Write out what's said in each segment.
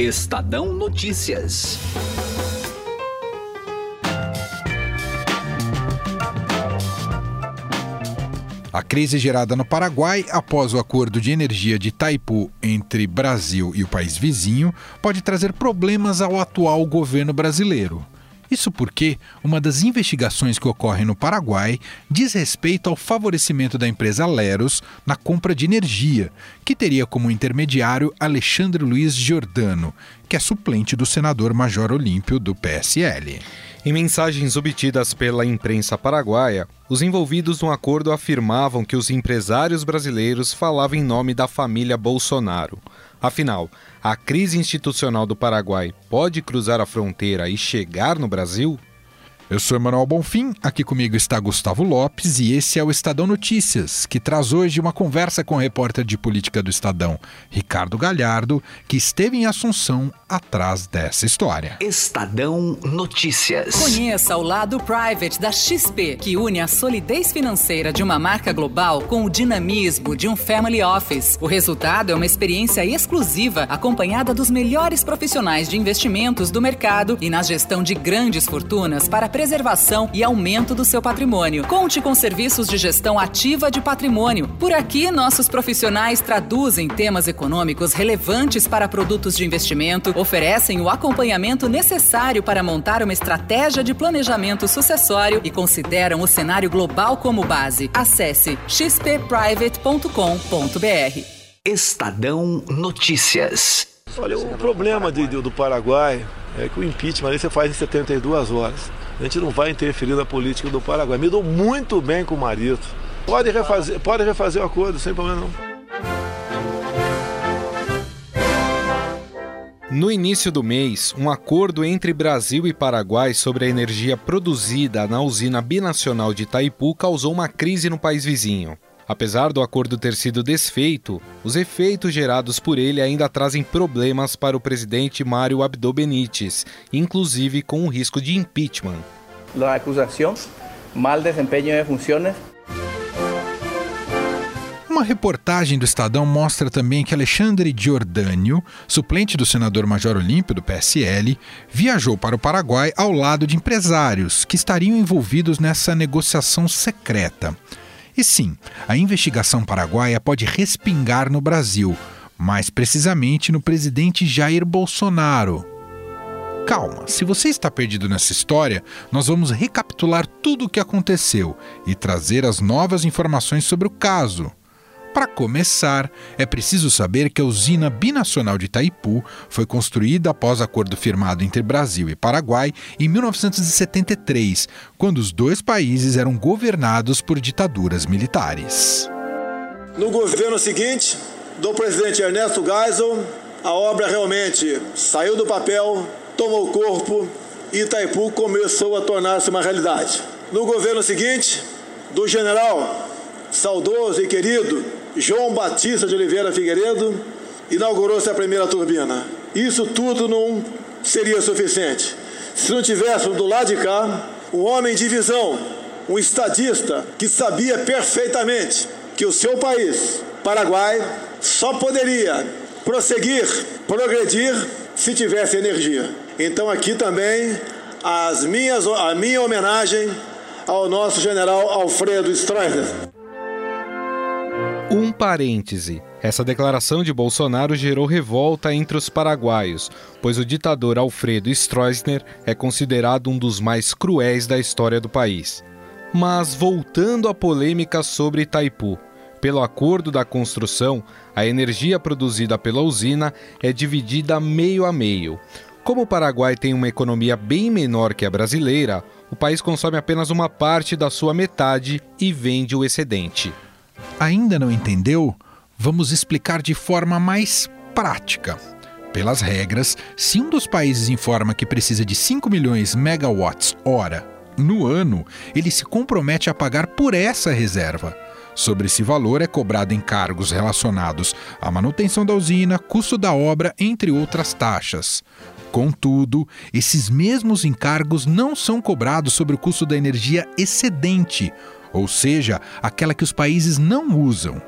Estadão Notícias. A crise gerada no Paraguai após o acordo de energia de Itaipu entre Brasil e o país vizinho pode trazer problemas ao atual governo brasileiro. Isso porque uma das investigações que ocorre no Paraguai diz respeito ao favorecimento da empresa Leros na compra de energia, que teria como intermediário Alexandre Luiz Giordano, que é suplente do senador Major Olímpio do PSL. Em mensagens obtidas pela imprensa paraguaia, os envolvidos no acordo afirmavam que os empresários brasileiros falavam em nome da família Bolsonaro. Afinal, a crise institucional do Paraguai pode cruzar a fronteira e chegar no Brasil? Eu sou Emanuel Bonfim, aqui comigo está Gustavo Lopes e esse é o Estadão Notícias, que traz hoje uma conversa com o repórter de política do Estadão, Ricardo Galhardo, que esteve em Assunção atrás dessa história. Estadão Notícias. Conheça o lado private da XP, que une a solidez financeira de uma marca global com o dinamismo de um family office. O resultado é uma experiência exclusiva acompanhada dos melhores profissionais de investimentos do mercado e na gestão de grandes fortunas para preservação e aumento do seu patrimônio. Conte com serviços de gestão ativa de patrimônio. Por aqui, nossos profissionais traduzem temas econômicos relevantes para produtos de investimento, oferecem o acompanhamento necessário para montar uma estratégia de planejamento sucessório e consideram o cenário global como base. Acesse xpprivate.com.br. Estadão Notícias. Olha, o problema de, do Paraguai é que o impeachment aí você faz em 72 horas. A gente não vai interferir na política do Paraguai. Me dou muito bem com o marido. Pode refazer, pode refazer o acordo, sem problema não. No início do mês, um acordo entre Brasil e Paraguai sobre a energia produzida na usina binacional de Itaipu causou uma crise no país vizinho. Apesar do acordo ter sido desfeito, os efeitos gerados por ele ainda trazem problemas para o presidente Mário Abdo Benítez, inclusive com o risco de impeachment. A acusação, mal desempenho de funções. Uma reportagem do Estadão mostra também que Alexandre Giordânio, suplente do senador Major Olímpio do PSL, viajou para o Paraguai ao lado de empresários que estariam envolvidos nessa negociação secreta. E sim, a investigação paraguaia pode respingar no Brasil, mais precisamente no presidente Jair Bolsonaro. Calma, se você está perdido nessa história, nós vamos recapitular tudo o que aconteceu e trazer as novas informações sobre o caso. Para começar, é preciso saber que a usina binacional de Itaipu foi construída após acordo firmado entre Brasil e Paraguai em 1973, quando os dois países eram governados por ditaduras militares. No governo seguinte, do presidente Ernesto Geisel, a obra realmente saiu do papel, tomou corpo e Itaipu começou a tornar-se uma realidade. No governo seguinte, do general saudoso e querido João Batista de Oliveira Figueiredo, inaugurou-se a primeira turbina. Isso tudo não seria suficiente. Se não tivéssemos do lado de cá um homem de visão, um estadista que sabia perfeitamente que o seu país, Paraguai, só poderia prosseguir, progredir se tivesse energia. Então aqui também as minhas, a minha homenagem ao nosso general Alfredo Stroessner. Parêntese. Essa declaração de Bolsonaro gerou revolta entre os paraguaios, pois o ditador Alfredo Stroessner é considerado um dos mais cruéis da história do país. Mas voltando à polêmica sobre Itaipu. Pelo acordo da construção, a energia produzida pela usina é dividida meio a meio. Como o Paraguai tem uma economia bem menor que a brasileira, o país consome apenas uma parte da sua metade e vende o excedente. Ainda não entendeu? Vamos explicar de forma mais prática. Pelas regras, se um dos países informa que precisa de 5 milhões megawatts hora no ano, ele se compromete a pagar por essa reserva. Sobre esse valor é cobrado encargos relacionados à manutenção da usina, custo da obra, entre outras taxas. Contudo, esses mesmos encargos não são cobrados sobre o custo da energia excedente, ou seja, aquela que os países não usam.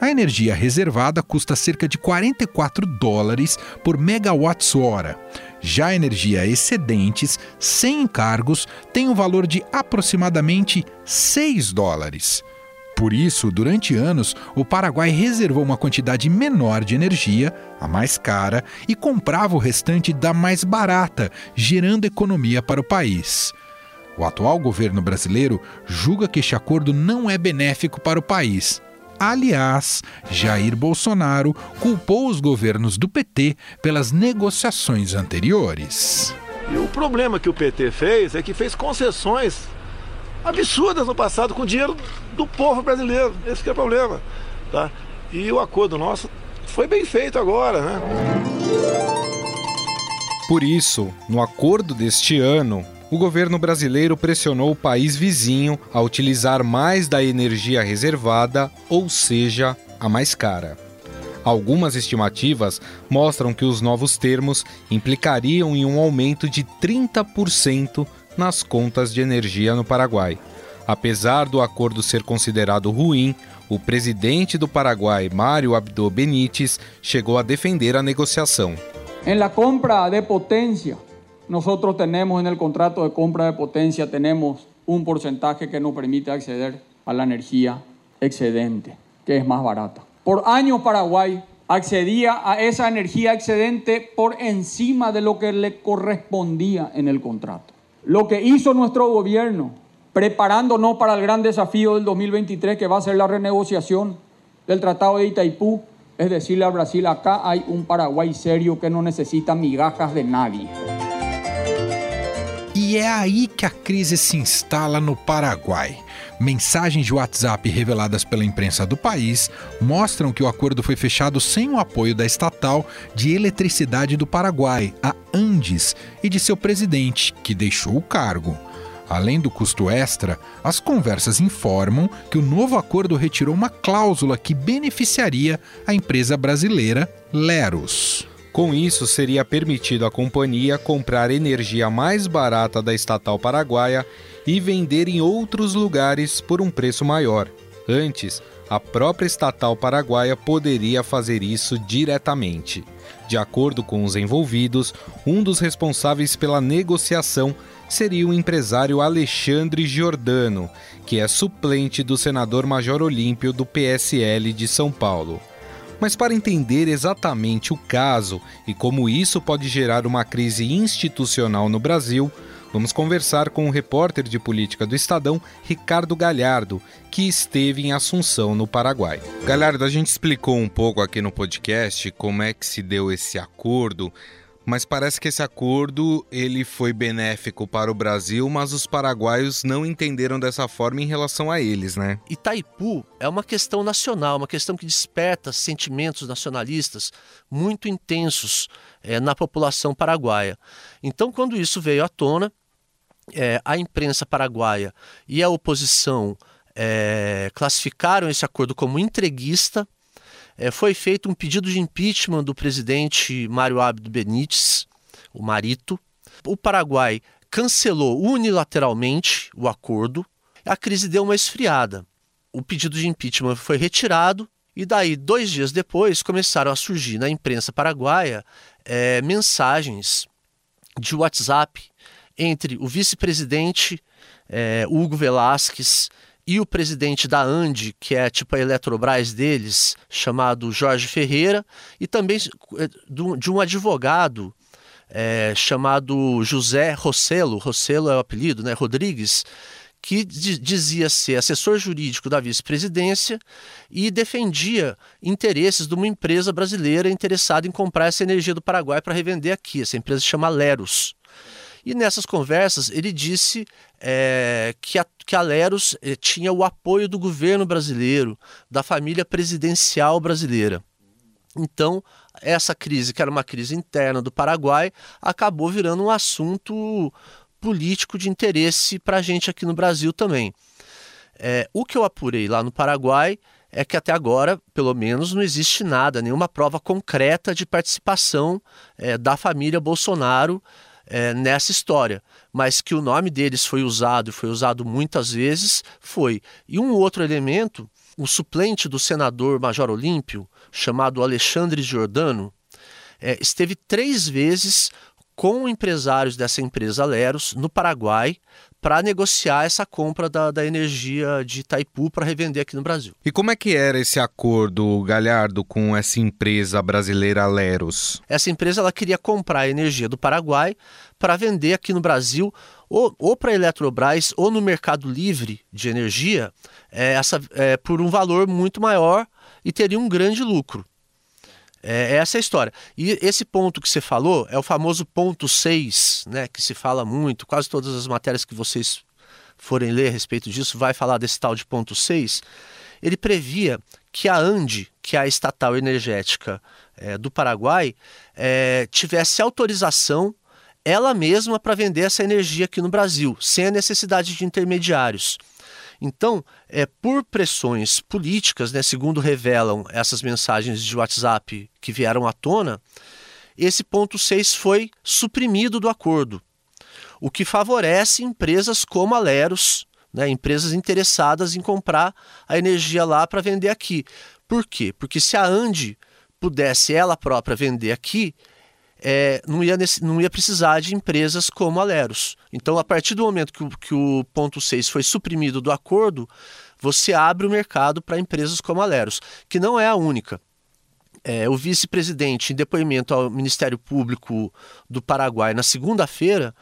A energia reservada custa cerca de 44 dólares por megawatt-hora. Já a energia excedentes, sem encargos, tem um valor de aproximadamente 6 dólares. Por isso, durante anos, o Paraguai reservou uma quantidade menor de energia, a mais cara, e comprava o restante da mais barata, gerando economia para o país. O atual governo brasileiro julga que este acordo não é benéfico para o país. Aliás, Jair Bolsonaro culpou os governos do PT pelas negociações anteriores. E o problema que o PT fez é que fez concessões absurdas no passado com dinheiro do povo brasileiro. Esse é o problema. Tá? E o acordo nosso foi bem feito agora, né? Por isso, no acordo deste ano, o governo brasileiro pressionou o país vizinho a utilizar mais da energia reservada, ou seja, a mais cara. Algumas estimativas mostram que os novos termos implicariam em um aumento de 30% nas contas de energia no Paraguai. Apesar do acordo ser considerado ruim, o presidente do Paraguai, Mário Abdo Benítez, chegou a defender a negociação. Em la compra de potência, nós temos no contrato de compra de potência temos um porcentaje que nos permite acceder a la energia excedente, que é mais barata. Por años Paraguai accedía a esa energía excedente por encima de lo que le correspondía en el contrato. Lo que hizo nuestro gobierno, preparándonos para el gran desafío del 2023, que va a ser la renegociación del Tratado de Itaipú, es decirle al Brasil, acá hay un Paraguay serio que no necesita migajas de nadie. E é aí que a crise se instala no Paraguai. Mensagens de WhatsApp reveladas pela imprensa do país mostram que o acordo foi fechado sem o apoio da estatal de eletricidade do Paraguai, a Andes, e de seu presidente, que deixou o cargo. Além do custo extra, as conversas informam que o novo acordo retirou uma cláusula que beneficiaria a empresa brasileira Leros. Com isso, seria permitido à companhia comprar energia mais barata da estatal paraguaia e vender em outros lugares por um preço maior. Antes, a própria estatal paraguaia poderia fazer isso diretamente. De acordo com os envolvidos, um dos responsáveis pela negociação seria o empresário Alexandre Giordano, que é suplente do senador Major Olímpio do PSL de São Paulo. Mas para entender exatamente o caso e como isso pode gerar uma crise institucional no Brasil, vamos conversar com o repórter de política do Estadão, Ricardo Galhardo, que esteve em Assunção, no Paraguai. Galhardo, a gente explicou um pouco aqui no podcast como é que se deu esse acordo mas parece que esse acordo ele foi benéfico para o Brasil, mas os paraguaios não entenderam dessa forma em relação a eles, né? Itaipu é uma questão nacional, uma questão que desperta sentimentos nacionalistas muito intensos é, na população paraguaia. Então, quando isso veio à tona, é, a imprensa paraguaia e a oposição é, classificaram esse acordo como entreguista é, foi feito um pedido de impeachment do presidente Mário Abdo Benítez, o Marito. O Paraguai cancelou unilateralmente o acordo. A crise deu uma esfriada. O pedido de impeachment foi retirado e daí, dois dias depois, começaram a surgir na imprensa paraguaia é, mensagens de WhatsApp entre o vice-presidente é, Hugo Velasquez e o presidente da Andi, que é tipo a Eletrobras deles, chamado Jorge Ferreira, e também eh, de um advogado é, chamado José Rossello, Rossello é o apelido, né, Rodrigues, que dizia ser assessor jurídico da vice-presidência e defendia interesses de uma empresa brasileira interessada em comprar essa energia do Paraguai para revender aqui. Essa empresa se chama Leros. E nessas conversas ele disse é, que, a, que a Leros é, tinha o apoio do governo brasileiro, da família presidencial brasileira. Então, essa crise, que era uma crise interna do Paraguai, acabou virando um assunto político de interesse para a gente aqui no Brasil também. É, o que eu apurei lá no Paraguai é que até agora, pelo menos, não existe nada, nenhuma prova concreta de participação é, da família Bolsonaro é, nessa história, mas que o nome deles foi usado e foi usado muitas vezes, foi. E um outro elemento um suplente do senador Major Olímpio, chamado Alexandre Giordano, é, esteve três vezes com empresários dessa empresa Leros no Paraguai para negociar essa compra da, da energia de Itaipu para revender aqui no Brasil. E como é que era esse acordo, Galhardo, com essa empresa brasileira Leros? Essa empresa ela queria comprar a energia do Paraguai para vender aqui no Brasil ou, ou para a Eletrobras ou no mercado livre de energia é, essa, é, por um valor muito maior e teria um grande lucro. É, essa é a história. E esse ponto que você falou é o famoso ponto 6, né, que se fala muito, quase todas as matérias que vocês forem ler a respeito disso vai falar desse tal de ponto 6. Ele previa que a ANDE, que é a estatal energética é, do Paraguai, é, tivesse autorização ela mesma para vender essa energia aqui no Brasil, sem a necessidade de intermediários. Então, é, por pressões políticas, né, segundo revelam essas mensagens de WhatsApp que vieram à tona, esse ponto 6 foi suprimido do acordo, o que favorece empresas como a Leros, né, empresas interessadas em comprar a energia lá para vender aqui. Por quê? Porque se a Ande pudesse ela própria vender aqui, é, não, ia, não ia precisar de empresas como a Leros. Então, a partir do momento que o, que o ponto 6 foi suprimido do acordo, você abre o mercado para empresas como a Leros, que não é a única. É, o vice-presidente, em depoimento ao Ministério Público do Paraguai na segunda-feira,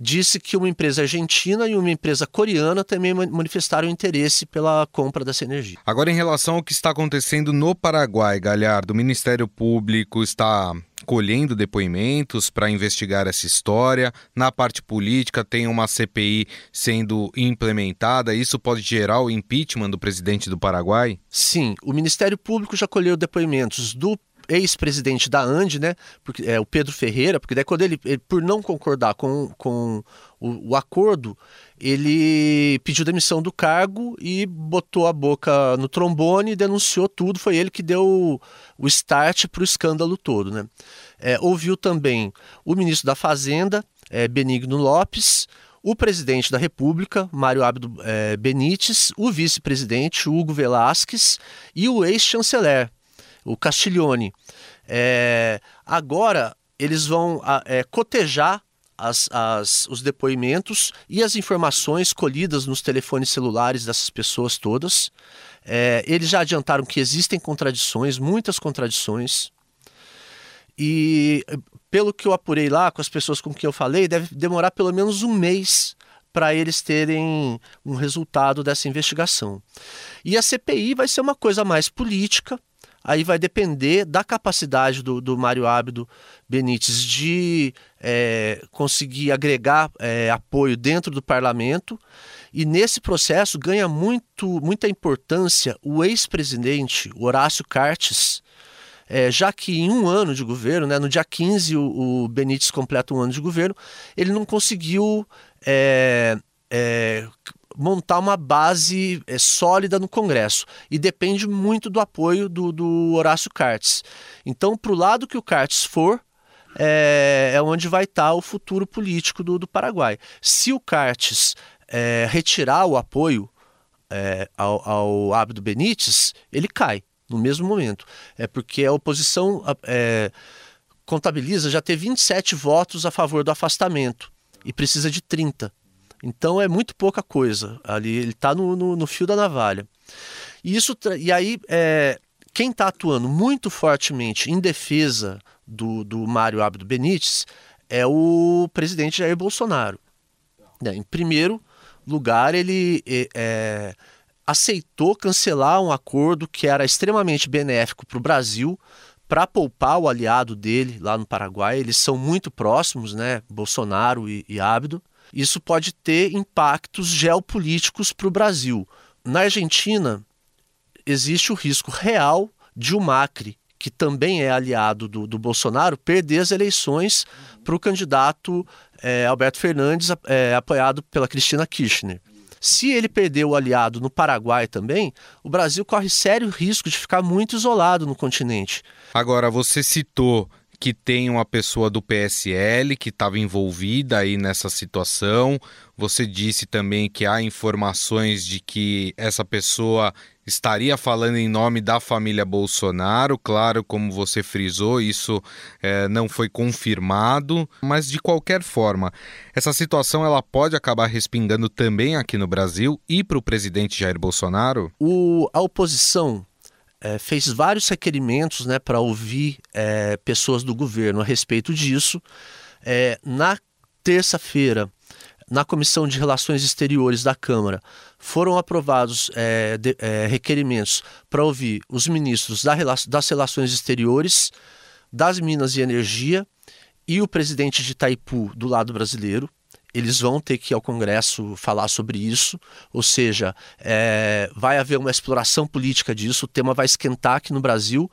disse que uma empresa argentina e uma empresa coreana também manifestaram interesse pela compra dessa energia. Agora, em relação ao que está acontecendo no Paraguai, Galhardo, o Ministério Público está colhendo depoimentos para investigar essa história. Na parte política, tem uma CPI sendo implementada. Isso pode gerar o impeachment do presidente do Paraguai? Sim, o Ministério Público já colheu depoimentos do ex-presidente da ANDE, né, porque, é, o Pedro Ferreira, porque daí quando ele, ele por não concordar com, com o, o, acordo, ele pediu demissão do cargo e botou a boca no trombone e denunciou tudo. Foi ele que deu o, start para o escândalo todo. Né? É, ouviu também o ministro da Fazenda, é, Benigno Lopes, o presidente da República, Mário Abdo é, Benítez, o vice-presidente, Hugo Velasquez, e o ex-chanceler, o Castiglione. É, agora eles vão é, cotejar as, as, os depoimentos e as informações colhidas nos telefones celulares dessas pessoas todas. É, eles já adiantaram que existem contradições, muitas contradições. E pelo que eu apurei lá com as pessoas com quem eu falei, deve demorar pelo menos um mês para eles terem um resultado dessa investigação. E a CPI vai ser uma coisa mais política, aí vai depender da capacidade do, do Mário Ábido Benítez de é, conseguir agregar é, apoio dentro do parlamento. E nesse processo ganha muito, muita importância o ex-presidente Horácio Cartes, é, já que em um ano de governo, né, no dia 15 o, o Benítez completa um ano de governo, ele não conseguiu é, é, montar uma base é, sólida no Congresso e depende muito do apoio do, do Horácio Cartes. Então, para o lado que o Cartes for, é, é onde vai estar tá o futuro político do, do Paraguai. Se o Cartes é, retirar o apoio ao, ao Abdo Benítez, ele cai no mesmo momento. É porque a oposição é, contabiliza já ter 27 votos a favor do afastamento e precisa de 30 então é muito pouca coisa. Ali ele está no, no, no, fio da navalha. E, isso, e aí, é, quem está atuando muito fortemente em defesa do, do Mário Abdo Benítez é o presidente Jair Bolsonaro. É, em primeiro lugar, ele é, aceitou cancelar um acordo que era extremamente benéfico para o Brasil, para poupar o aliado dele lá no Paraguai. Eles são muito próximos, né? Bolsonaro e, e Abdo isso pode ter impactos geopolíticos para o Brasil. Na Argentina, existe o risco real de o Macri, que também é aliado do, do Bolsonaro, perder as eleições para o candidato é, Alberto Fernandes, é, apoiado pela Cristina Kirchner. Se ele perder o aliado no Paraguai também, o Brasil corre sério risco de ficar muito isolado no continente. Agora, você citou que tem uma pessoa do PSL que estava envolvida aí nessa situação. Você disse também que há informações de que essa pessoa estaria falando em nome da família Bolsonaro. Claro, como você frisou, isso é, não foi confirmado, mas de qualquer forma, essa situação ela pode acabar respingando também aqui no Brasil e para o presidente Jair Bolsonaro. O, a oposição é, fez vários requerimentos né, para ouvir é, pessoas do governo a respeito disso. É, na terça-feira, na Comissão de Relações Exteriores da Câmara, foram aprovados de, requerimentos para ouvir os ministros da, das Relações Exteriores, das Minas e Energia e o presidente de Itaipu do lado brasileiro. Eles vão ter que ir ao Congresso falar sobre isso, ou seja, é, vai haver uma exploração política disso, o tema vai esquentar aqui no Brasil.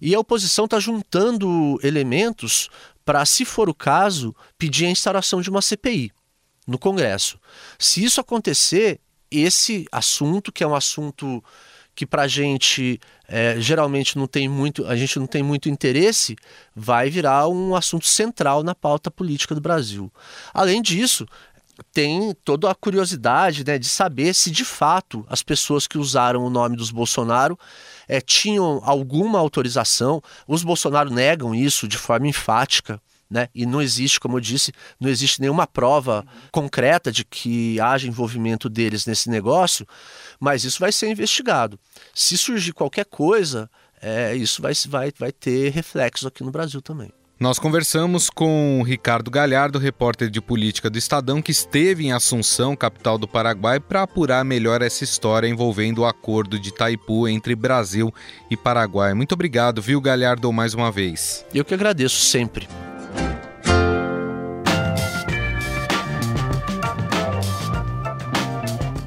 E a oposição está juntando elementos para, se for o caso, pedir a instauração de uma CPI no Congresso. Se isso acontecer, esse assunto, que é um assunto que para a gente é, geralmente não tem muito, a gente não tem muito interesse, vai virar um assunto central na pauta política do Brasil. Além disso, tem toda a curiosidade né, de saber se de fato as pessoas que usaram o nome dos Bolsonaro é, tinham alguma autorização. Os Bolsonaro negam isso de forma enfática né? E não existe, como eu disse, não existe nenhuma prova concreta de que haja envolvimento deles nesse negócio, mas isso vai ser investigado. Se surgir qualquer coisa, é, isso vai, vai, vai ter reflexos aqui no Brasil também. Nós conversamos com Ricardo Galhardo, repórter de política do Estadão, que esteve em Assunção, capital do Paraguai, para apurar melhor essa história envolvendo o acordo de Itaipu entre Brasil e Paraguai. Muito obrigado, viu, Galhardo, mais uma vez. Eu que agradeço sempre.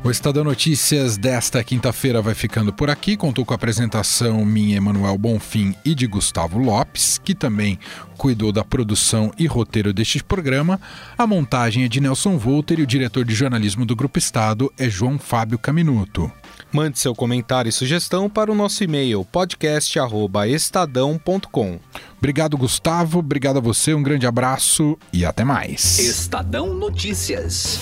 O Estadão Notícias desta quinta-feira vai ficando por aqui. Contou com a apresentação minha, Emanuel Bonfim e de Gustavo Lopes, que também cuidou da produção e roteiro deste programa. A montagem é de Nelson Volter e o diretor de jornalismo do Grupo Estado é João Fábio Caminuto. Mande seu comentário e sugestão para o nosso e-mail podcast@estadão.com. Obrigado, Gustavo. Obrigado a você. Um grande abraço e até mais. Estadão Notícias.